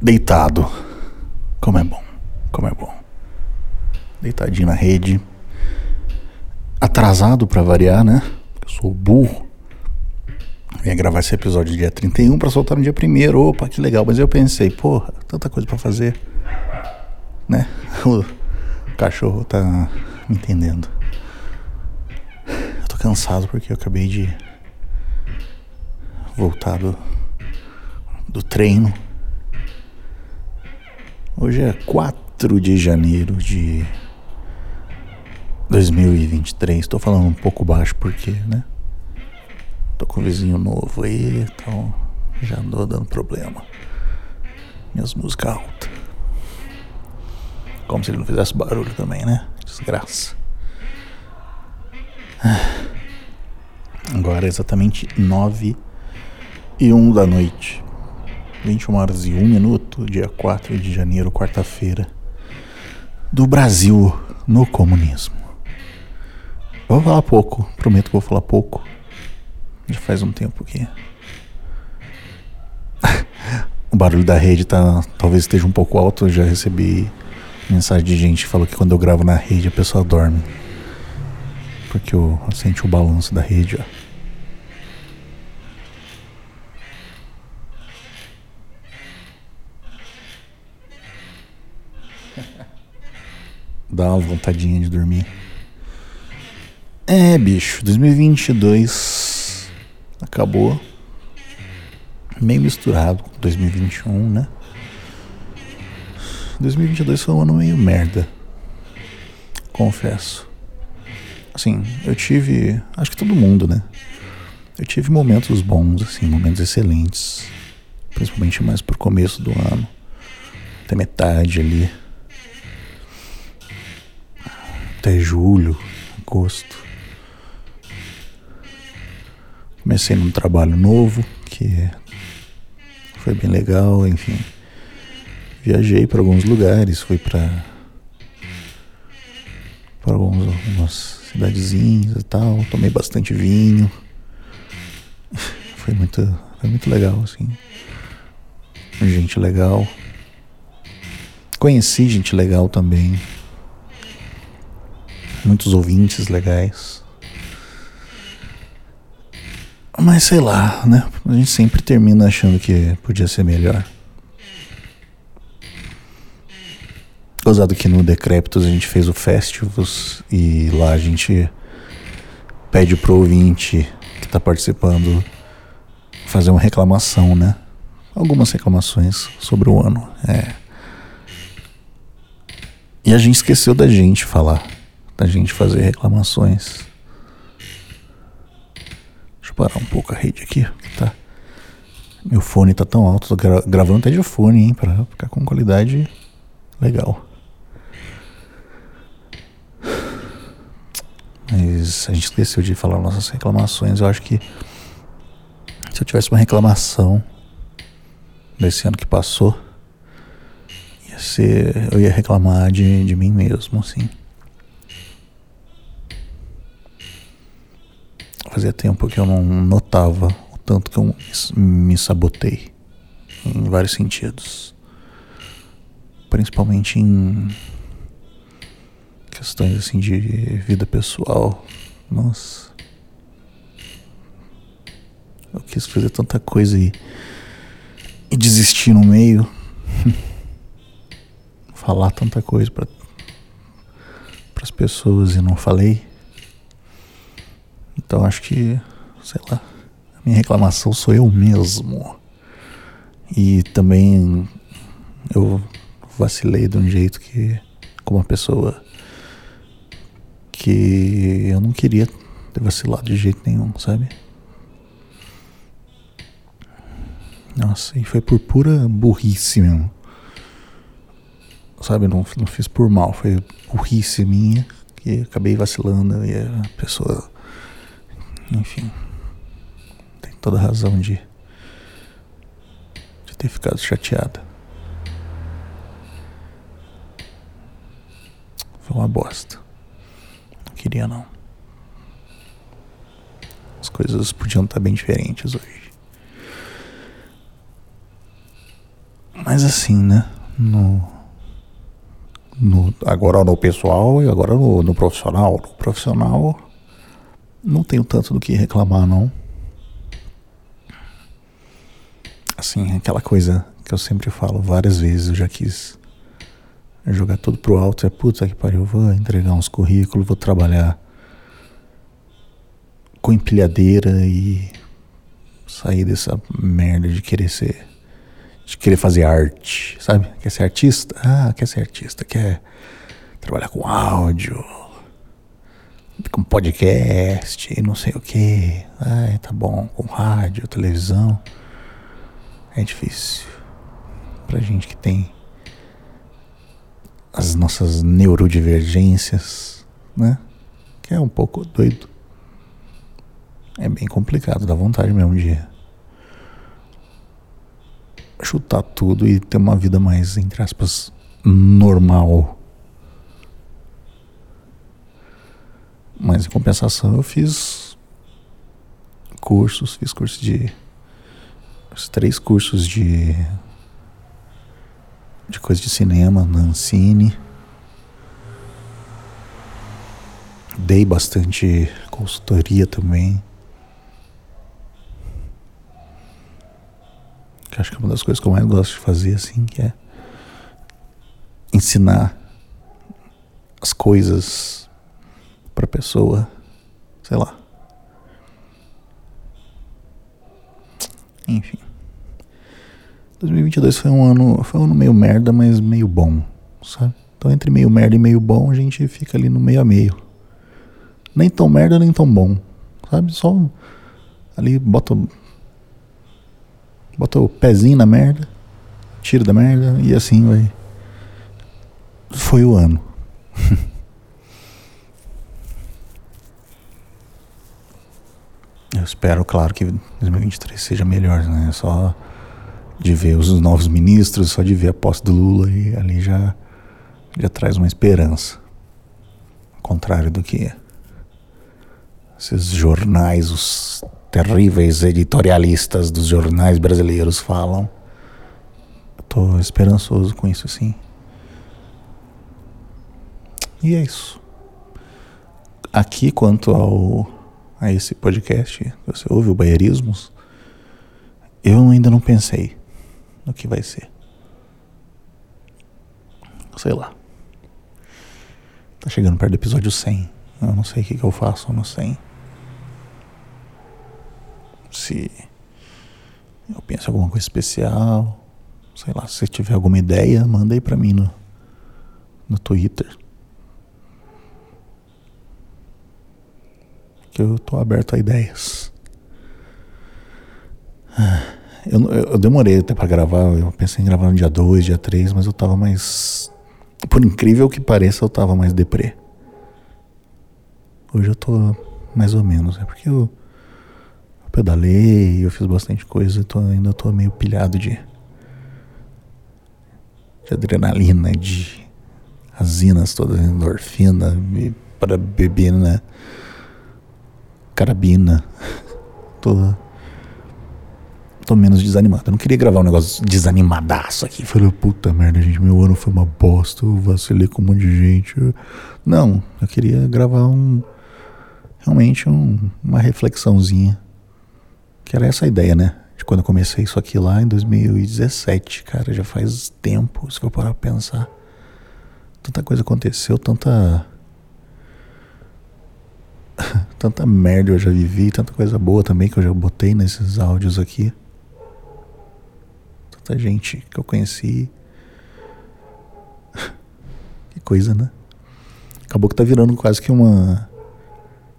deitado. Como é bom, como é bom. Deitadinho na rede. Atrasado para variar, né? Eu sou burro. Eu gravar esse episódio dia 31 para soltar no dia 1 Opa, que legal. Mas eu pensei, porra, tanta coisa para fazer. Né? O cachorro tá me entendendo. Eu tô cansado porque eu acabei de voltar do, do treino. Hoje é 4 de janeiro de 2023. Estou falando um pouco baixo porque, né? Tô com um vizinho novo aí, então já andou dando problema. Minhas músicas altas. Como se ele não fizesse barulho também, né? Desgraça. Agora é exatamente 9 e 1 da noite. 21 horas e 1 minuto, dia 4 de janeiro, quarta-feira, do Brasil no comunismo. Vou falar pouco, prometo que vou falar pouco. Já faz um tempo que. o barulho da rede tá, talvez esteja um pouco alto. Eu já recebi mensagem de gente que falou que quando eu gravo na rede a pessoa dorme. Porque eu, eu sente o balanço da rede, ó. Dá uma vontadinha de dormir. É, bicho, 2022 acabou meio misturado com 2021, né? 2022 foi um ano meio merda. Confesso. Assim, eu tive, acho que todo mundo, né? Eu tive momentos bons, assim, momentos excelentes, principalmente mais pro começo do ano, até metade ali até julho, agosto. Comecei num trabalho novo que foi bem legal, enfim. Viajei para alguns lugares, fui para para algumas cidadezinhas e tal, tomei bastante vinho. Foi muito, foi muito legal assim. Gente legal. Conheci gente legal também muitos ouvintes legais. Mas sei lá, né? A gente sempre termina achando que podia ser melhor. Gozado que no Decréptos a gente fez o Festivus e lá a gente pede pro ouvinte que tá participando fazer uma reclamação, né? Algumas reclamações sobre o ano. É. E a gente esqueceu da gente falar da gente fazer reclamações. Deixa eu parar um pouco a rede aqui, tá? Meu fone tá tão alto, tô gra gravando até de fone, hein, pra ficar com qualidade legal. Mas a gente esqueceu de falar nossas reclamações. Eu acho que se eu tivesse uma reclamação desse ano que passou, ia ser. Eu ia reclamar de, de mim mesmo, assim. Fazia tempo que eu não notava o tanto que eu me sabotei em vários sentidos. Principalmente em questões assim de vida pessoal. Nossa. Eu quis fazer tanta coisa e, e desistir no meio. Falar tanta coisa para as pessoas e não falei. Então acho que, sei lá, a minha reclamação sou eu mesmo. E também eu vacilei de um jeito que, como uma pessoa que eu não queria ter vacilado de jeito nenhum, sabe? Nossa, e foi por pura burrice mesmo. Sabe, não, não fiz por mal, foi burrice minha que acabei vacilando e a pessoa enfim, tem toda razão de, de ter ficado chateada. Foi uma bosta. Não queria não. As coisas podiam estar bem diferentes hoje. Mas assim, né? No, no, agora no pessoal e agora no, no profissional. No profissional, não tenho tanto do que reclamar, não. Assim, aquela coisa que eu sempre falo várias vezes, eu já quis jogar tudo pro alto. É puta que pariu, vou entregar uns currículos, vou trabalhar com empilhadeira e sair dessa merda de querer ser. de querer fazer arte, sabe? Quer ser artista? Ah, quer ser artista, quer trabalhar com áudio, com podcast, não sei o que. Ah, tá bom, com rádio, televisão. É difícil. Pra gente que tem as nossas neurodivergências, né? Que é um pouco doido. É bem complicado, dá vontade mesmo de chutar tudo e ter uma vida mais, entre aspas, normal. Mas em compensação eu fiz cursos, fiz curso de os três cursos de de coisa de cinema na Ancine. Dei bastante consultoria também. Que acho que é uma das coisas que eu mais gosto de fazer assim, que é ensinar as coisas para pessoa, sei lá. Enfim. 2022 foi um ano, foi um ano meio merda, mas meio bom, sabe? Então entre meio merda e meio bom, a gente fica ali no meio a meio. Nem tão merda, nem tão bom, sabe? Só ali bota bota o pezinho na merda, tira da merda e assim vai. Foi o ano. espero, claro, que 2023 seja melhor, né? Só de ver os novos ministros, só de ver a posse do Lula e ali já, já traz uma esperança. Ao contrário do que esses jornais, os terríveis editorialistas dos jornais brasileiros falam. Estou esperançoso com isso, sim. E é isso. Aqui, quanto ao a esse podcast, você ouve o Baierismos, eu ainda não pensei no que vai ser. Sei lá. Tá chegando perto do episódio 100. Eu não sei o que, que eu faço no 100. Se eu penso em alguma coisa especial. Sei lá, se tiver alguma ideia, manda aí pra mim no, no Twitter. Que eu tô aberto a ideias. Ah. Eu, eu demorei até para gravar, eu pensei em gravar no dia 2, dia 3, mas eu tava mais. Por incrível que pareça, eu tava mais deprê. Hoje eu tô mais ou menos, é porque eu, eu pedalei, eu fiz bastante coisa, tô, ainda tô meio pilhado de, de adrenalina, de azinas todas, endorfina, para bebina, carabina, toda tô menos desanimado. Eu não queria gravar um negócio desanimadaço aqui. Falei, puta merda, gente, meu ano foi uma bosta, eu vacilei com um monte de gente. Não, eu queria gravar um. Realmente um, uma reflexãozinha. Que era essa a ideia, né? De quando eu comecei isso aqui lá em 2017, cara, já faz tempo, se eu parar pra pensar. Tanta coisa aconteceu, tanta. tanta merda eu já vivi, tanta coisa boa também que eu já botei nesses áudios aqui tanta gente que eu conheci. que coisa, né? Acabou que tá virando quase que uma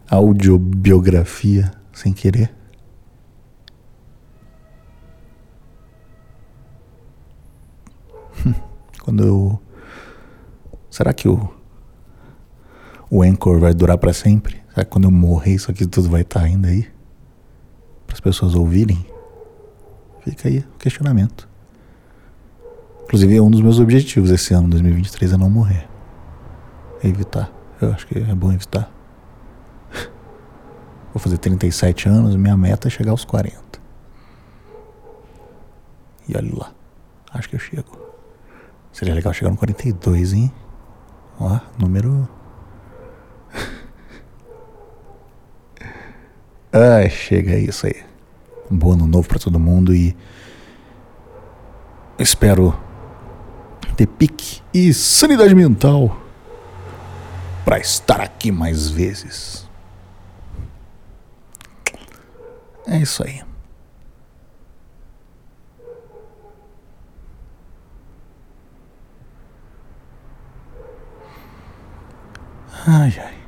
audiobiografia sem querer. Quando eu. Será que o. O Anchor vai durar para sempre? Será que quando eu morrer isso aqui tudo vai estar tá ainda aí? Para as pessoas ouvirem? Fica aí o questionamento. Inclusive, é um dos meus objetivos esse ano, 2023, é não morrer. É evitar. Eu acho que é bom evitar. Vou fazer 37 anos, minha meta é chegar aos 40. E olha lá. Acho que eu chego. Seria legal chegar no 42, hein? Ó, número. Ai, chega é isso aí. Um bom ano novo para todo mundo e. Espero ter pique e sanidade mental para estar aqui mais vezes. É isso aí. Ai, ai.